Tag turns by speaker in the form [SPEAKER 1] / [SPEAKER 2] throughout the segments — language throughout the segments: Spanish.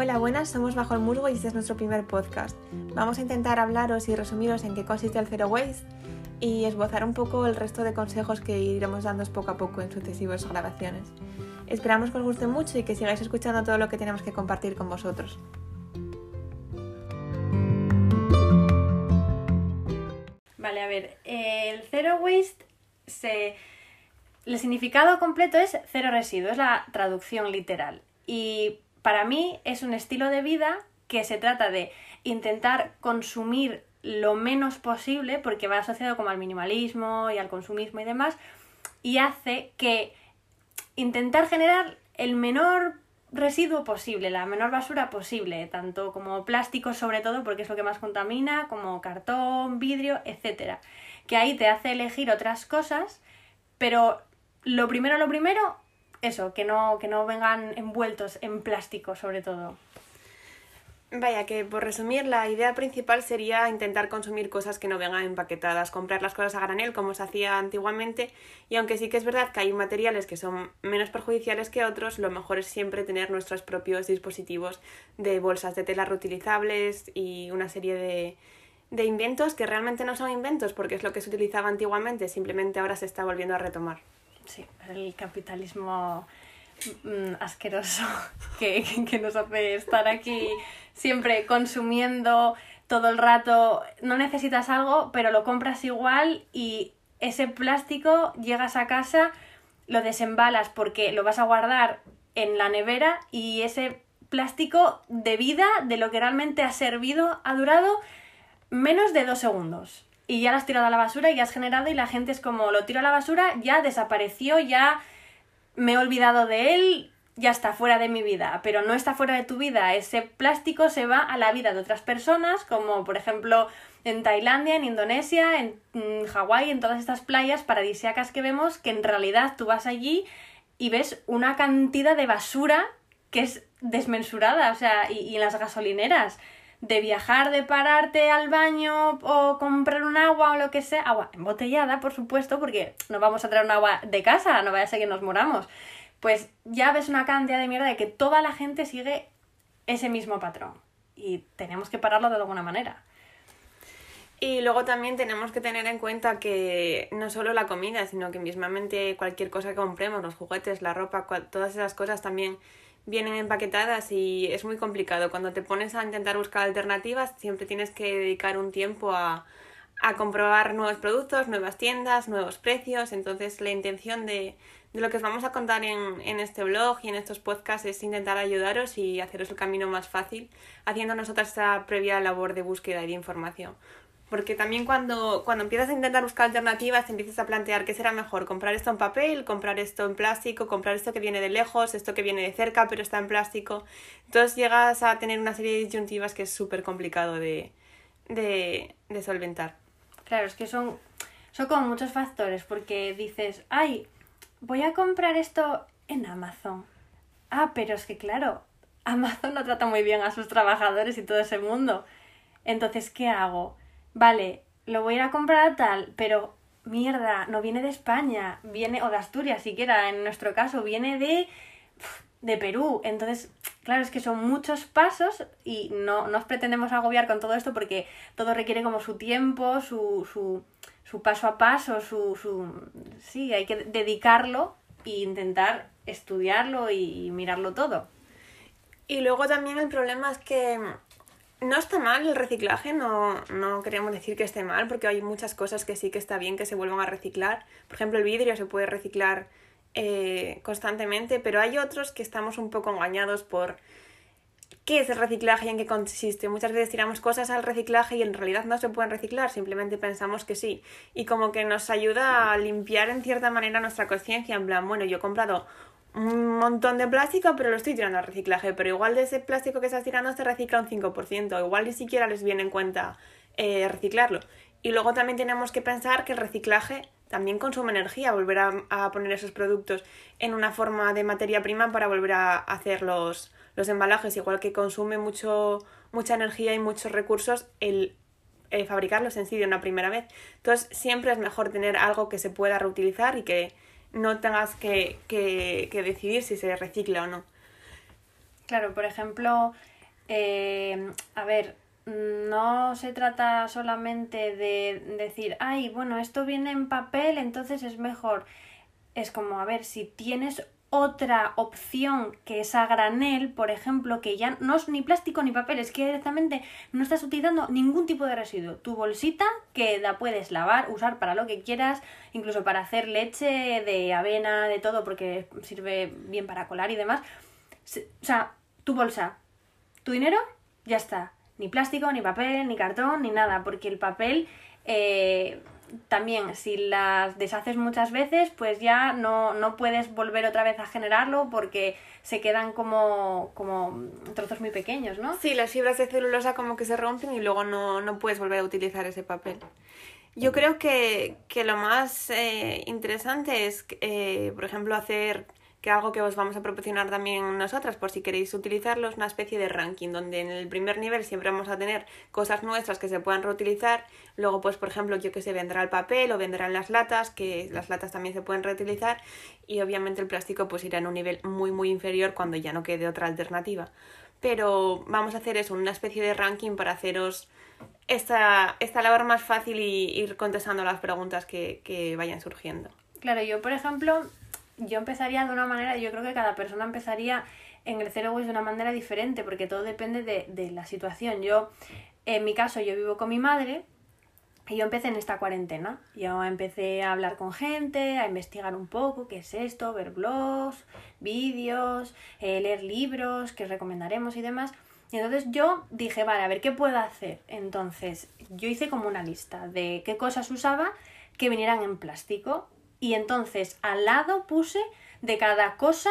[SPEAKER 1] Hola, buenas, somos Bajo el Musgo y este es nuestro primer podcast. Vamos a intentar hablaros y resumiros en qué consiste el Zero Waste y esbozar un poco el resto de consejos que iremos dando poco a poco en sucesivas grabaciones. Esperamos que os guste mucho y que sigáis escuchando todo lo que tenemos que compartir con vosotros.
[SPEAKER 2] Vale, a ver, el Zero Waste se... El significado completo es cero residuos, es la traducción literal. Y para mí es un estilo de vida que se trata de intentar consumir lo menos posible, porque va asociado como al minimalismo y al consumismo y demás, y hace que intentar generar el menor residuo posible, la menor basura posible, tanto como plástico sobre todo, porque es lo que más contamina, como cartón, vidrio, etcétera. Que ahí te hace elegir otras cosas, pero lo primero, lo primero, eso, que no, que no vengan envueltos en plástico sobre todo.
[SPEAKER 1] Vaya, que por resumir, la idea principal sería intentar consumir cosas que no vengan empaquetadas, comprar las cosas a granel como se hacía antiguamente y aunque sí que es verdad que hay materiales que son menos perjudiciales que otros, lo mejor es siempre tener nuestros propios dispositivos de bolsas de tela reutilizables y una serie de, de inventos que realmente no son inventos porque es lo que se utilizaba antiguamente, simplemente ahora se está volviendo a retomar.
[SPEAKER 2] Sí, el capitalismo mm, asqueroso que, que nos hace estar aquí siempre consumiendo todo el rato. No necesitas algo, pero lo compras igual y ese plástico llegas a casa, lo desembalas porque lo vas a guardar en la nevera y ese plástico de vida, de lo que realmente ha servido, ha durado menos de dos segundos y ya lo has tirado a la basura y ya has generado y la gente es como lo tiro a la basura, ya desapareció, ya me he olvidado de él, ya está fuera de mi vida, pero no está fuera de tu vida, ese plástico se va a la vida de otras personas, como por ejemplo en Tailandia, en Indonesia, en mm, Hawái, en todas estas playas paradisíacas que vemos, que en realidad tú vas allí y ves una cantidad de basura que es desmensurada, o sea, y en las gasolineras de viajar, de pararte al baño o comprar un agua o lo que sea, agua embotellada, por supuesto, porque no vamos a traer un agua de casa, no vaya a ser que nos moramos. Pues ya ves una cantidad de mierda de que toda la gente sigue ese mismo patrón y tenemos que pararlo de alguna manera.
[SPEAKER 1] Y luego también tenemos que tener en cuenta que no solo la comida, sino que mismamente cualquier cosa que compremos, los juguetes, la ropa, todas esas cosas también vienen empaquetadas y es muy complicado. Cuando te pones a intentar buscar alternativas, siempre tienes que dedicar un tiempo a, a comprobar nuevos productos, nuevas tiendas, nuevos precios. Entonces, la intención de, de lo que os vamos a contar en, en, este blog y en estos podcasts es intentar ayudaros y haceros el camino más fácil, haciendo nosotras esa previa labor de búsqueda y de información. Porque también cuando, cuando empiezas a intentar buscar alternativas, te empiezas a plantear qué será mejor, comprar esto en papel, comprar esto en plástico, comprar esto que viene de lejos, esto que viene de cerca pero está en plástico. Entonces llegas a tener una serie de disyuntivas que es súper complicado de, de, de solventar.
[SPEAKER 2] Claro, es que son, son como muchos factores, porque dices, ay, voy a comprar esto en Amazon. Ah, pero es que claro, Amazon no trata muy bien a sus trabajadores y todo ese mundo. Entonces, ¿qué hago? Vale, lo voy a ir a comprar a tal, pero mierda, no viene de España, viene, o de Asturias siquiera, en nuestro caso, viene de, de Perú. Entonces, claro, es que son muchos pasos y no nos pretendemos agobiar con todo esto porque todo requiere como su tiempo, su, su, su paso a paso, su, su... Sí, hay que dedicarlo e intentar estudiarlo y mirarlo todo.
[SPEAKER 1] Y luego también el problema es que no está mal el reciclaje, no, no queremos decir que esté mal, porque hay muchas cosas que sí que está bien que se vuelvan a reciclar. Por ejemplo, el vidrio se puede reciclar eh, constantemente, pero hay otros que estamos un poco engañados por qué es el reciclaje y en qué consiste. Muchas veces tiramos cosas al reciclaje y en realidad no se pueden reciclar, simplemente pensamos que sí. Y como que nos ayuda a limpiar en cierta manera nuestra conciencia, en plan, bueno, yo he comprado un montón de plástico, pero lo estoy tirando al reciclaje. Pero igual de ese plástico que estás tirando se recicla un 5%. Igual ni siquiera les viene en cuenta eh, reciclarlo. Y luego también tenemos que pensar que el reciclaje también consume energía, volver a, poner esos productos en una forma de materia prima para volver a hacer los, los embalajes, igual que consume mucho, mucha energía y muchos recursos el eh, fabricarlos en sí de una primera vez. Entonces siempre es mejor tener algo que se pueda reutilizar y que, no tengas que, que, que decidir si se recicla o no.
[SPEAKER 2] Claro, por ejemplo, eh, a ver, no se trata solamente de decir, ay, bueno, esto viene en papel, entonces es mejor. Es como, a ver, si tienes otra opción que es a granel, por ejemplo, que ya no es ni plástico ni papel, es que directamente no estás utilizando ningún tipo de residuo. Tu bolsita que la puedes lavar, usar para lo que quieras, incluso para hacer leche de avena, de todo, porque sirve bien para colar y demás. O sea, tu bolsa, tu dinero, ya está. Ni plástico, ni papel, ni cartón, ni nada, porque el papel... Eh, también si las deshaces muchas veces, pues ya no, no puedes volver otra vez a generarlo porque se quedan como, como trozos muy pequeños, ¿no?
[SPEAKER 1] Sí, las fibras de celulosa como que se rompen y luego no, no puedes volver a utilizar ese papel. Yo creo que, que lo más eh, interesante es, eh, por ejemplo, hacer que algo que os vamos a proporcionar también nosotras por si queréis utilizarlo es una especie de ranking donde en el primer nivel siempre vamos a tener cosas nuestras que se puedan reutilizar. Luego pues por ejemplo yo que sé vendrá el papel o vendrán las latas que las latas también se pueden reutilizar. Y obviamente el plástico pues irá en un nivel muy muy inferior cuando ya no quede otra alternativa. Pero vamos a hacer eso una especie de ranking para haceros esta, esta labor más fácil y ir contestando las preguntas que, que vayan surgiendo.
[SPEAKER 2] Claro, yo por ejemplo yo empezaría de una manera, yo creo que cada persona empezaría en el Zero de una manera diferente, porque todo depende de, de la situación. Yo, en mi caso, yo vivo con mi madre, y yo empecé en esta cuarentena. Yo empecé a hablar con gente, a investigar un poco qué es esto, ver blogs, vídeos, eh, leer libros que recomendaremos y demás. Y entonces yo dije, vale, a ver qué puedo hacer. Entonces yo hice como una lista de qué cosas usaba que vinieran en plástico y entonces al lado puse de cada cosa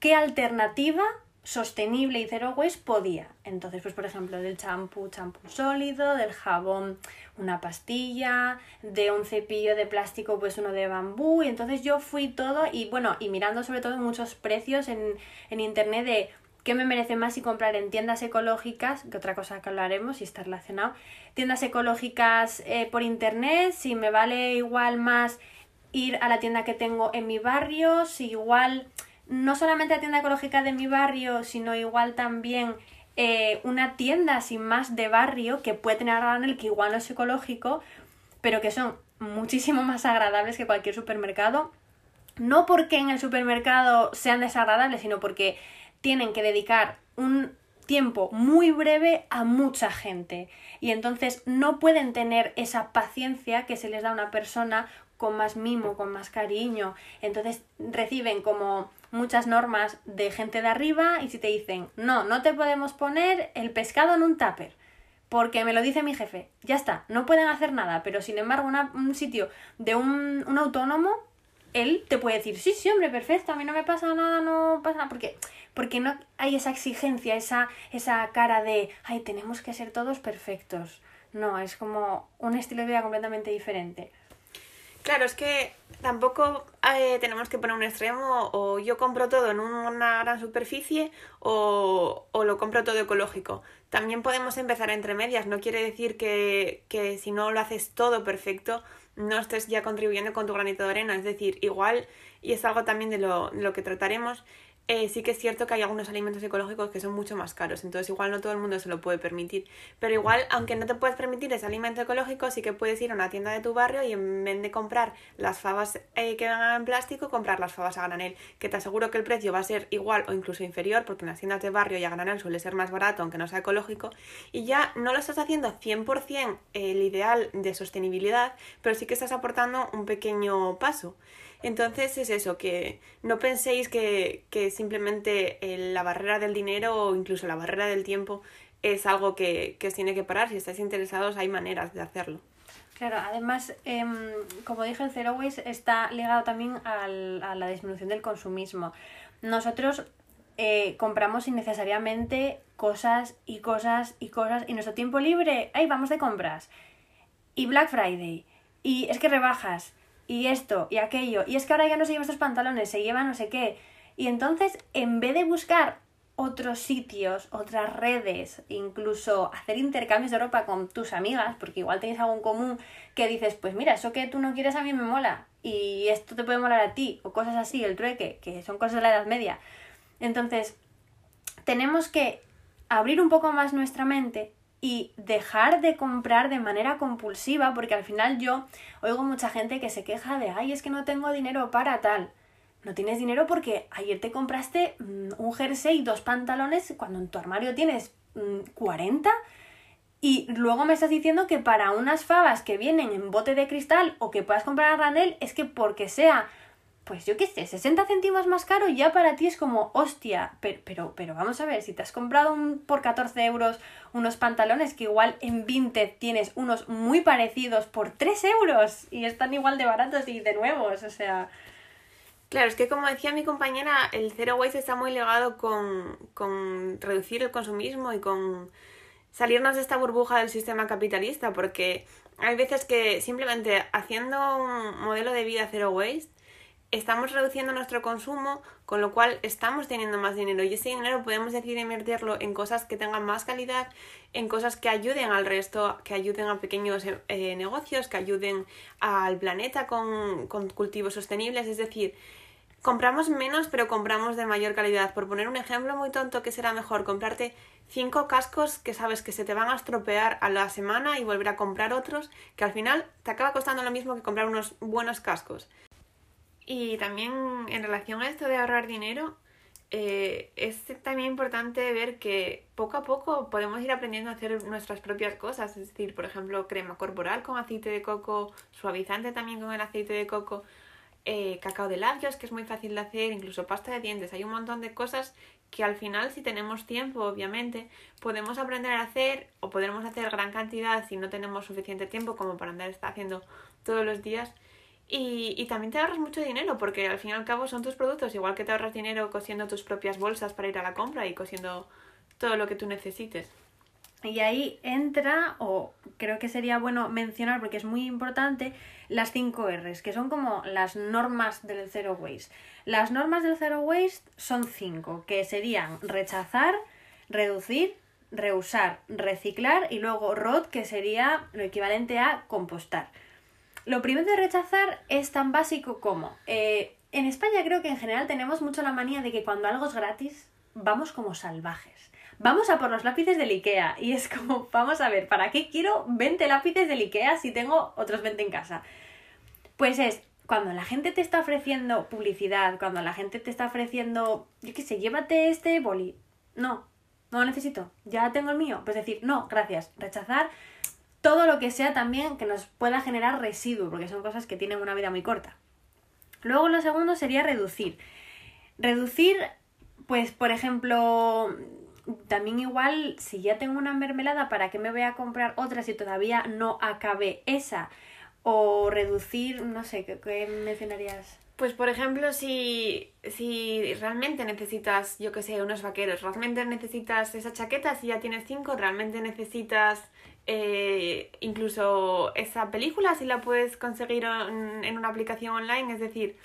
[SPEAKER 2] qué alternativa sostenible y zero waste podía. Entonces, pues por ejemplo, del champú, champú sólido, del jabón, una pastilla, de un cepillo de plástico, pues uno de bambú. Y entonces yo fui todo y bueno, y mirando sobre todo muchos precios en, en internet de qué me merece más si comprar en tiendas ecológicas, que otra cosa que hablaremos y está relacionado, tiendas ecológicas eh, por internet, si me vale igual más ir a la tienda que tengo en mi barrio, si igual no solamente la tienda ecológica de mi barrio, sino igual también eh, una tienda sin más de barrio que puede tener granel que igual no es ecológico, pero que son muchísimo más agradables que cualquier supermercado. No porque en el supermercado sean desagradables, sino porque tienen que dedicar un tiempo muy breve a mucha gente y entonces no pueden tener esa paciencia que se les da a una persona con más mimo, con más cariño. Entonces reciben como muchas normas de gente de arriba y si te dicen, no, no te podemos poner el pescado en un tupper, porque me lo dice mi jefe, ya está, no pueden hacer nada, pero sin embargo un sitio de un, un autónomo, él te puede decir, sí, sí, hombre, perfecto, a mí no me pasa nada, no pasa nada, porque, porque no hay esa exigencia, esa, esa cara de, ay, tenemos que ser todos perfectos. No, es como un estilo de vida completamente diferente.
[SPEAKER 1] Claro, es que tampoco eh, tenemos que poner un extremo o yo compro todo en una gran superficie o, o, lo compro todo ecológico. También podemos empezar entre medias. No quiere decir que, que si no lo haces todo perfecto no estés ya contribuyendo con tu granito de arena. Es decir, igual, y es algo también de lo, de lo que trataremos, eh, sí que es cierto que hay algunos alimentos ecológicos que son mucho más caros, entonces igual no todo el mundo se lo puede permitir. Pero igual, aunque no te puedes permitir ese alimento ecológico, sí que puedes ir a una tienda de tu barrio y en vez de comprar las fabas eh, que vengan en plástico, comprar las fabas a granel, que te aseguro que el precio va a ser igual o incluso inferior, porque en las tiendas de barrio y a granel suele ser más barato, aunque no sea ecológico, y ya no lo estás haciendo 100% el ideal de sostenibilidad, pero sí que estás aportando un pequeño paso. Entonces es eso, que no penséis que, que simplemente la barrera del dinero o incluso la barrera del tiempo es algo que, que os tiene que parar. Si estáis interesados hay maneras de hacerlo.
[SPEAKER 2] Claro, además, eh, como dije, el Zero Waste está ligado también a la disminución del consumismo. Nosotros eh, compramos innecesariamente cosas y cosas y cosas y nuestro tiempo libre, ahí vamos de compras. Y Black Friday. Y es que rebajas y esto y aquello, y es que ahora ya no se llevan estos pantalones, se lleva no sé qué. Y entonces, en vez de buscar otros sitios, otras redes, incluso hacer intercambios de ropa con tus amigas, porque igual tenéis algo en común que dices, pues mira, eso que tú no quieres a mí me mola, y esto te puede molar a ti, o cosas así, el trueque, que son cosas de la Edad Media. Entonces, tenemos que abrir un poco más nuestra mente y dejar de comprar de manera compulsiva, porque al final yo oigo mucha gente que se queja de, ay, es que no tengo dinero para tal. No tienes dinero porque ayer te compraste mm, un jersey y dos pantalones cuando en tu armario tienes 40 mm, y luego me estás diciendo que para unas fabas que vienen en bote de cristal o que puedas comprar a granel es que porque sea pues yo qué sé, 60 céntimos más caro ya para ti es como, hostia, pero, pero, pero vamos a ver, si te has comprado un, por 14 euros unos pantalones que igual en Vinted tienes unos muy parecidos por 3 euros y están igual de baratos y de nuevos, o sea...
[SPEAKER 1] Claro, es que como decía mi compañera, el Zero Waste está muy ligado con, con reducir el consumismo y con salirnos de esta burbuja del sistema capitalista, porque hay veces que simplemente haciendo un modelo de vida Zero Waste estamos reduciendo nuestro consumo, con lo cual estamos teniendo más dinero y ese dinero podemos decidir invertirlo en cosas que tengan más calidad, en cosas que ayuden al resto, que ayuden a pequeños eh, negocios, que ayuden al planeta con, con cultivos sostenibles, es decir, compramos menos pero compramos de mayor calidad. Por poner un ejemplo muy tonto, ¿qué será mejor? Comprarte cinco cascos que sabes que se te van a estropear a la semana y volver a comprar otros, que al final te acaba costando lo mismo que comprar unos buenos cascos. Y también en relación a esto de ahorrar dinero, eh, es también importante ver que poco a poco podemos ir aprendiendo a hacer nuestras propias cosas. Es decir, por ejemplo, crema corporal con aceite de coco, suavizante también con el aceite de coco, eh, cacao de labios, que es muy fácil de hacer, incluso pasta de dientes. Hay un montón de cosas que al final, si tenemos tiempo, obviamente, podemos aprender a hacer o podremos hacer gran cantidad si no tenemos suficiente tiempo como para andar haciendo todos los días y, y, también te ahorras mucho dinero porque al fin y al cabo son tus productos, igual que te ahorras dinero cosiendo tus propias bolsas para ir a la compra y cosiendo todo lo que tú necesites.
[SPEAKER 2] Y ahí entra, o creo que sería bueno mencionar porque es muy importante, las 5 R's, que son como las normas del Zero Waste. Las normas del Zero Waste son 5, que serían rechazar, reducir, reusar, reciclar y luego ROT, que sería lo equivalente a compostar. Lo primero de rechazar es tan básico como, eh, en España creo que en general tenemos mucho la manía de que cuando algo es gratis, vamos como salvajes. Vamos a por los lápices del IKEA y es como, vamos a ver, ¿para qué quiero 20 lápices del IKEA si tengo otros 20 en casa? Pues es, cuando la gente te está ofreciendo publicidad, cuando la gente te está ofreciendo, yo qué sé, llévate este boli. No, no lo necesito, ya tengo el mío. Pues decir, no, gracias, rechazar todo lo que sea también que nos pueda generar residuo, porque son cosas que tienen una vida muy corta. Luego lo segundo sería reducir. Reducir, pues por ejemplo, también igual, si ya tengo una mermelada, ¿para qué me voy a comprar otra si todavía no acabe esa? O reducir, no sé, ¿qué, mencionarías?
[SPEAKER 1] Pues por ejemplo, si, si realmente necesitas, yo que sé, unos vaqueros, realmente necesitas esa chaqueta, si ya tienes cinco, realmente necesitas eh, incluso esa película si la puedes conseguir en, una aplicación online, es decir,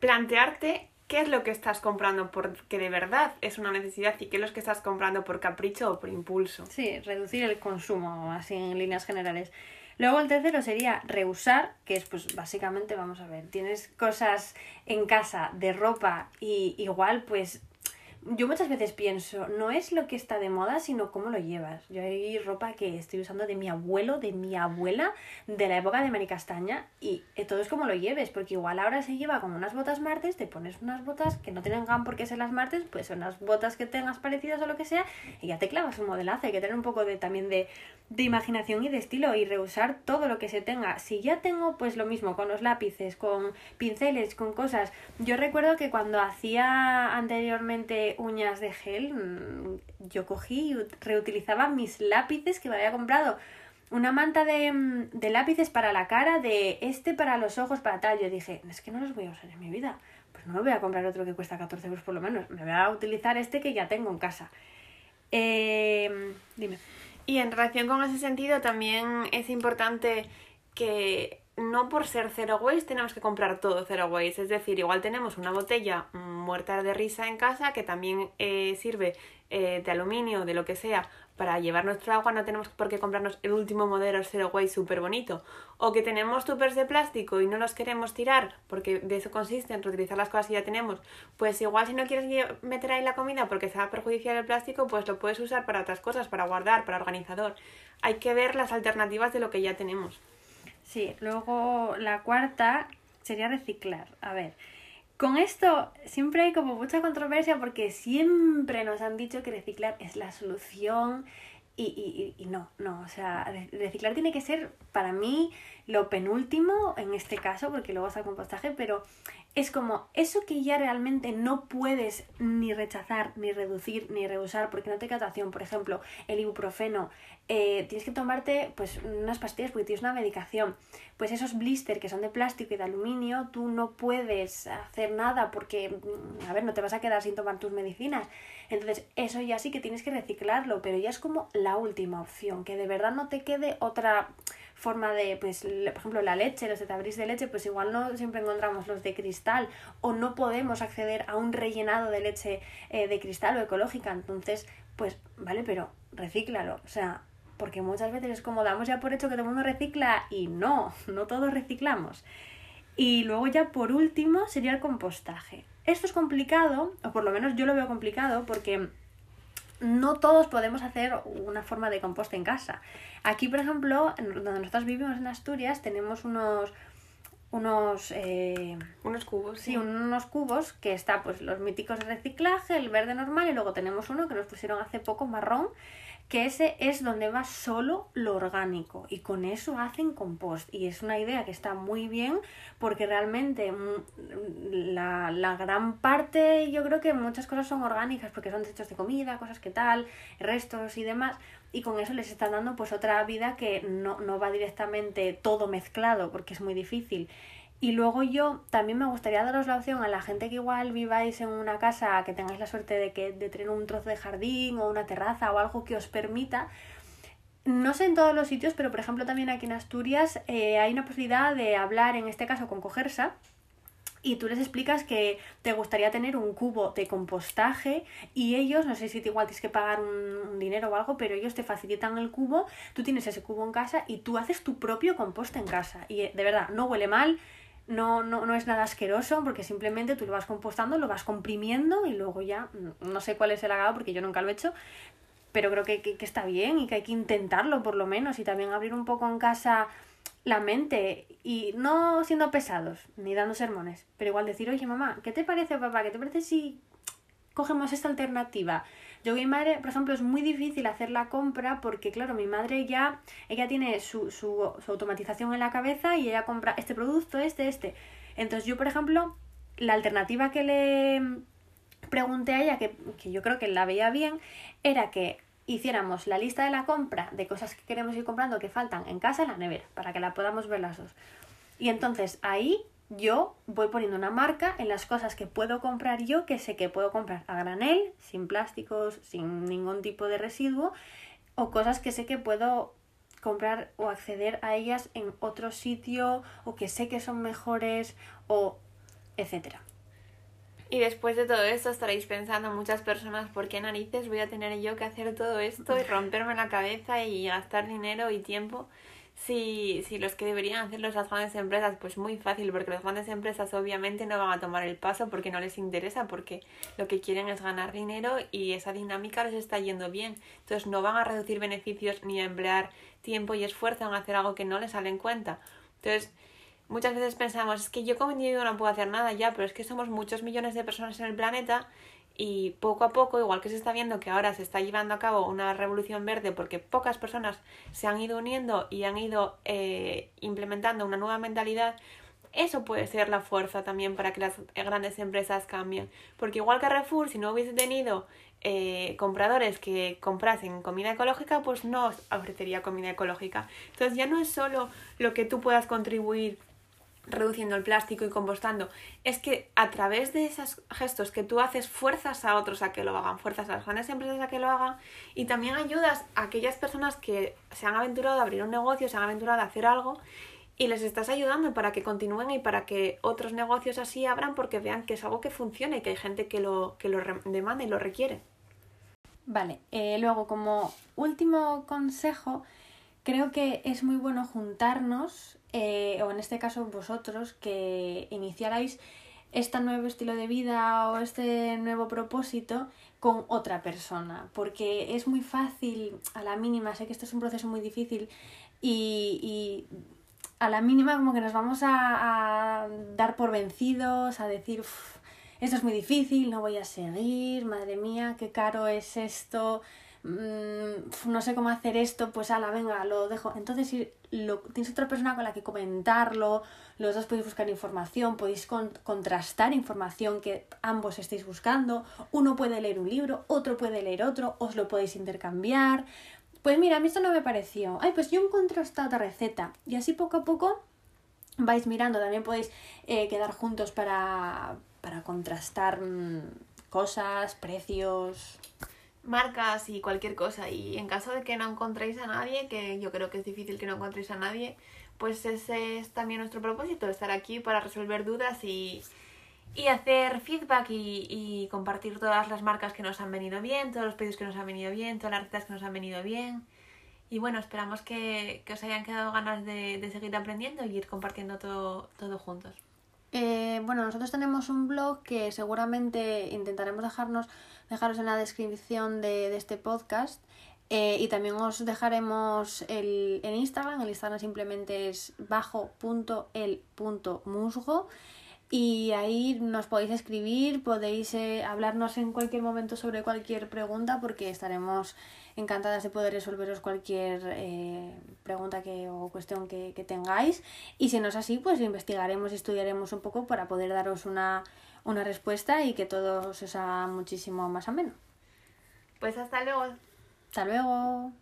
[SPEAKER 1] plantearte qué es lo que estás comprando porque de verdad es una necesidad y qué es lo que estás comprando por capricho o por impulso.
[SPEAKER 2] Sí, reducir el consumo, así en líneas generales. Luego el tercero sería reusar, que es pues básicamente, vamos a ver, tienes cosas en casa de ropa y igual pues yo muchas veces pienso, no es lo que está de moda, sino cómo lo llevas. Yo hay ropa que estoy usando de mi abuelo, de mi abuela, de la época de Mari Castaña, y todo es como lo lleves, porque igual ahora se lleva como unas botas martes, te pones unas botas que no tengan por qué ser las martes, pues son unas botas que tengas parecidas o lo que sea, y ya te clavas un modelazo. Hay que tener un poco de también de, de imaginación y de estilo y reusar todo lo que se tenga. Si ya tengo, pues lo mismo, con los lápices, con pinceles, con cosas. Yo recuerdo que cuando hacía anteriormente uñas de gel, mm, yo cogí y reutilizaba mis lápices que me había comprado. Una manta de, mm, de lápices para la cara, de este para los ojos, para tal. Yo dije, es que no los voy a usar en mi vida. Pues no me voy a comprar otro que cuesta 14 euros por lo menos. Me voy a utilizar este que ya tengo en casa. Eh, dime.
[SPEAKER 1] Y en relación con ese sentido también es importante que no por ser zero waste tenemos que comprar todo zero waste. Es decir, igual tenemos una botella muerta de risa en casa que también eh, sirve eh, de aluminio, de lo que sea, para llevar nuestro agua no tenemos por qué comprarnos el último modelo Zero Waste súper bonito. O que tenemos tupers de plástico y no los queremos tirar, porque de eso consiste en reutilizar las cosas que ya tenemos. Pues igual si no quieres meter ahí la comida porque se va a perjudiciar el plástico, pues lo puedes usar para otras cosas, para guardar, para organizador. Hay que ver las alternativas de lo que ya tenemos.
[SPEAKER 2] Sí, luego la cuarta sería reciclar. A ver, con esto siempre hay como mucha controversia porque siempre nos han dicho que reciclar es la solución y, y, y, no, no, o sea, reciclar tiene que ser para mí lo penúltimo en este caso, porque luego está el compostaje, pero es como eso que ya realmente no puedes ni rechazar, ni reducir, ni reusar porque no te catación, por ejemplo, el ibuprofeno, eh, tienes que tomarte pues unas pastillas porque tienes una medicación, pues esos blister que son de plástico y de aluminio, tú no puedes hacer nada porque, mm, a ver, no te vas a quedar sin tomar tus medicinas. Entonces, eso ya sí que tienes que reciclarlo, pero ya es como la última opción, que de verdad no te quede otra forma de, pues, por ejemplo, la leche, los tabriz de leche, pues igual no siempre encontramos los de cristal o no podemos acceder a un rellenado de leche eh, de cristal o ecológica. Entonces, pues, vale, pero recíclalo. O sea, porque muchas veces es como damos ya por hecho que todo el mundo recicla y no, no todos reciclamos. Y luego ya por último sería el compostaje. Esto es complicado, o por lo menos yo lo veo complicado, porque no todos podemos hacer una forma de composta en casa. Aquí, por ejemplo, donde nosotros vivimos en Asturias, tenemos unos unos
[SPEAKER 1] eh, unos cubos
[SPEAKER 2] sí, unos cubos que está pues los míticos de reciclaje el verde normal y luego tenemos uno que nos pusieron hace poco marrón que ese es donde va solo lo orgánico y con eso hacen compost. Y es una idea que está muy bien porque realmente mm, la, la gran parte yo creo que muchas cosas son orgánicas porque son desechos de comida, cosas que tal, restos y demás y con eso les están dando pues otra vida que no, no va directamente todo mezclado porque es muy difícil y luego yo también me gustaría daros la opción a la gente que igual viváis en una casa, que tengáis la suerte de, que, de tener un trozo de jardín o una terraza o algo que os permita. No sé en todos los sitios, pero por ejemplo también aquí en Asturias eh, hay una posibilidad de hablar, en este caso con Cogersa, y tú les explicas que te gustaría tener un cubo de compostaje y ellos, no sé si te igual tienes que pagar un, dinero o algo, pero ellos te facilitan el cubo, tú tienes ese cubo en casa y tú haces tu propio compost en casa. Y eh, de verdad, no huele mal, no, no, no es nada asqueroso porque simplemente tú lo vas compostando, lo vas comprimiendo y luego ya, mm, no sé cuál es el agado porque yo nunca lo he hecho, pero creo que, que, está bien y que hay que intentarlo por lo menos y también abrir un poco en casa la mente y no siendo pesados ni dando sermones, pero igual decir, oye mamá, ¿qué te parece papá? ¿Qué te parece si cogemos esta alternativa? Yo mi madre, por ejemplo, es muy difícil hacer la compra porque, claro, mi madre ya, ella tiene su, su, su automatización en la cabeza y ella compra este producto, este, este. Entonces yo, por ejemplo, la alternativa que le pregunté a ella, que, que yo creo que la veía bien, era que hiciéramos la lista de la compra de cosas que queremos ir comprando que faltan en casa en la nevera, para que la podamos ver las dos. Y entonces ahí yo voy poniendo una marca en las cosas que puedo comprar yo, que sé que puedo comprar a granel, sin plásticos, sin ningún tipo de residuo, o cosas que sé que puedo comprar o acceder a ellas en otro sitio, o que sé que son mejores, o etcétera.
[SPEAKER 1] Y después de todo esto estaréis pensando muchas personas, ¿por qué narices voy a tener yo que hacer todo esto y romperme la cabeza y gastar dinero y tiempo? Si, si los que deberían hacerlo las grandes empresas, pues muy fácil, porque las grandes empresas obviamente no van a tomar el paso porque no les interesa, porque lo que quieren es ganar dinero y esa dinámica les está yendo bien. Entonces no van a reducir beneficios ni a emplear tiempo y esfuerzo en hacer algo que no les sale en cuenta. Entonces, muchas veces pensamos, es que yo como individuo no puedo hacer nada ya, pero es que somos muchos millones de personas en el planeta y poco a poco, igual que se está viendo que ahora se está llevando a cabo una revolución verde porque pocas personas se han ido uniendo y han ido eh, implementando una nueva mentalidad, eso puede ser la fuerza también para que las grandes empresas cambien. Porque igual que Carrefour, si no hubiese tenido eh, compradores que comprasen comida ecológica, pues no ofrecería comida ecológica. Entonces ya no es solo lo que tú puedas contribuir reduciendo el plástico y compostando, es que a través de esos gestos que tú haces fuerzas a otros a que lo hagan, fuerzas a las grandes empresas a que lo hagan y también ayudas a aquellas personas que se han aventurado a abrir un negocio, se han aventurado a hacer algo y les estás ayudando para que continúen y para que otros negocios así abran porque vean que es algo que funciona y que hay gente que lo, que lo demanda y lo requiere.
[SPEAKER 2] Vale, eh, luego como último consejo, creo que es muy bueno juntarnos, eh, o en este caso vosotros, que iniciarais este nuevo estilo de vida o este nuevo propósito con otra persona, porque es muy fácil, a la mínima, sé que esto es un proceso muy difícil y, a la mínima como que nos vamos a, a dar por vencidos, a decir, "Uf, esto es muy difícil, no voy a seguir, madre mía, qué caro es esto, mm, no sé cómo hacer esto, pues ala, venga, lo dejo. Entonces, si lo, tienes otra persona con la que comentarlo, los dos podéis buscar información, podéis con- contrastar información que ambos estéis buscando, uno puede leer un libro, otro puede leer otro, os lo podéis intercambiar. Pues mira, a mí esto no me pareció. Ay, pues yo encontré esta otra receta. Y así poco a poco vais mirando, también podéis eh, quedar juntos para, para contrastar mm, cosas, precios.
[SPEAKER 1] Marcas y cualquier cosa. Y en caso de que no encontréis a nadie, que yo creo que es difícil que no encontréis a nadie, pues ese es también nuestro propósito, estar aquí para resolver dudas y, y hacer feedback y, y compartir todas las marcas que nos han venido bien, todos los pedidos que nos han venido bien, todas las recetas que nos han venido bien. Y bueno, esperamos que, que os hayan quedado ganas de, de seguir aprendiendo y ir compartiendo todo, todo juntos.
[SPEAKER 2] Eh, bueno, nosotros tenemos un blog que seguramente intentaremos dejarnos, dejaros en la descripción de, este podcast. Eh, y también os dejaremos el, el Instagram. El Instagram simplemente es bajo.el.musgo. Y ahí nos podéis escribir, podéis eh, hablarnos en cualquier momento sobre cualquier pregunta porque estaremos encantadas de poder resolveros cualquier eh, pregunta que, o cuestión que, que tengáis. Y si no es así, pues investigaremos y estudiaremos un poco para poder daros una, una respuesta y que todo se os haga muchísimo más ameno.
[SPEAKER 1] Pues hasta luego.
[SPEAKER 2] Hasta luego.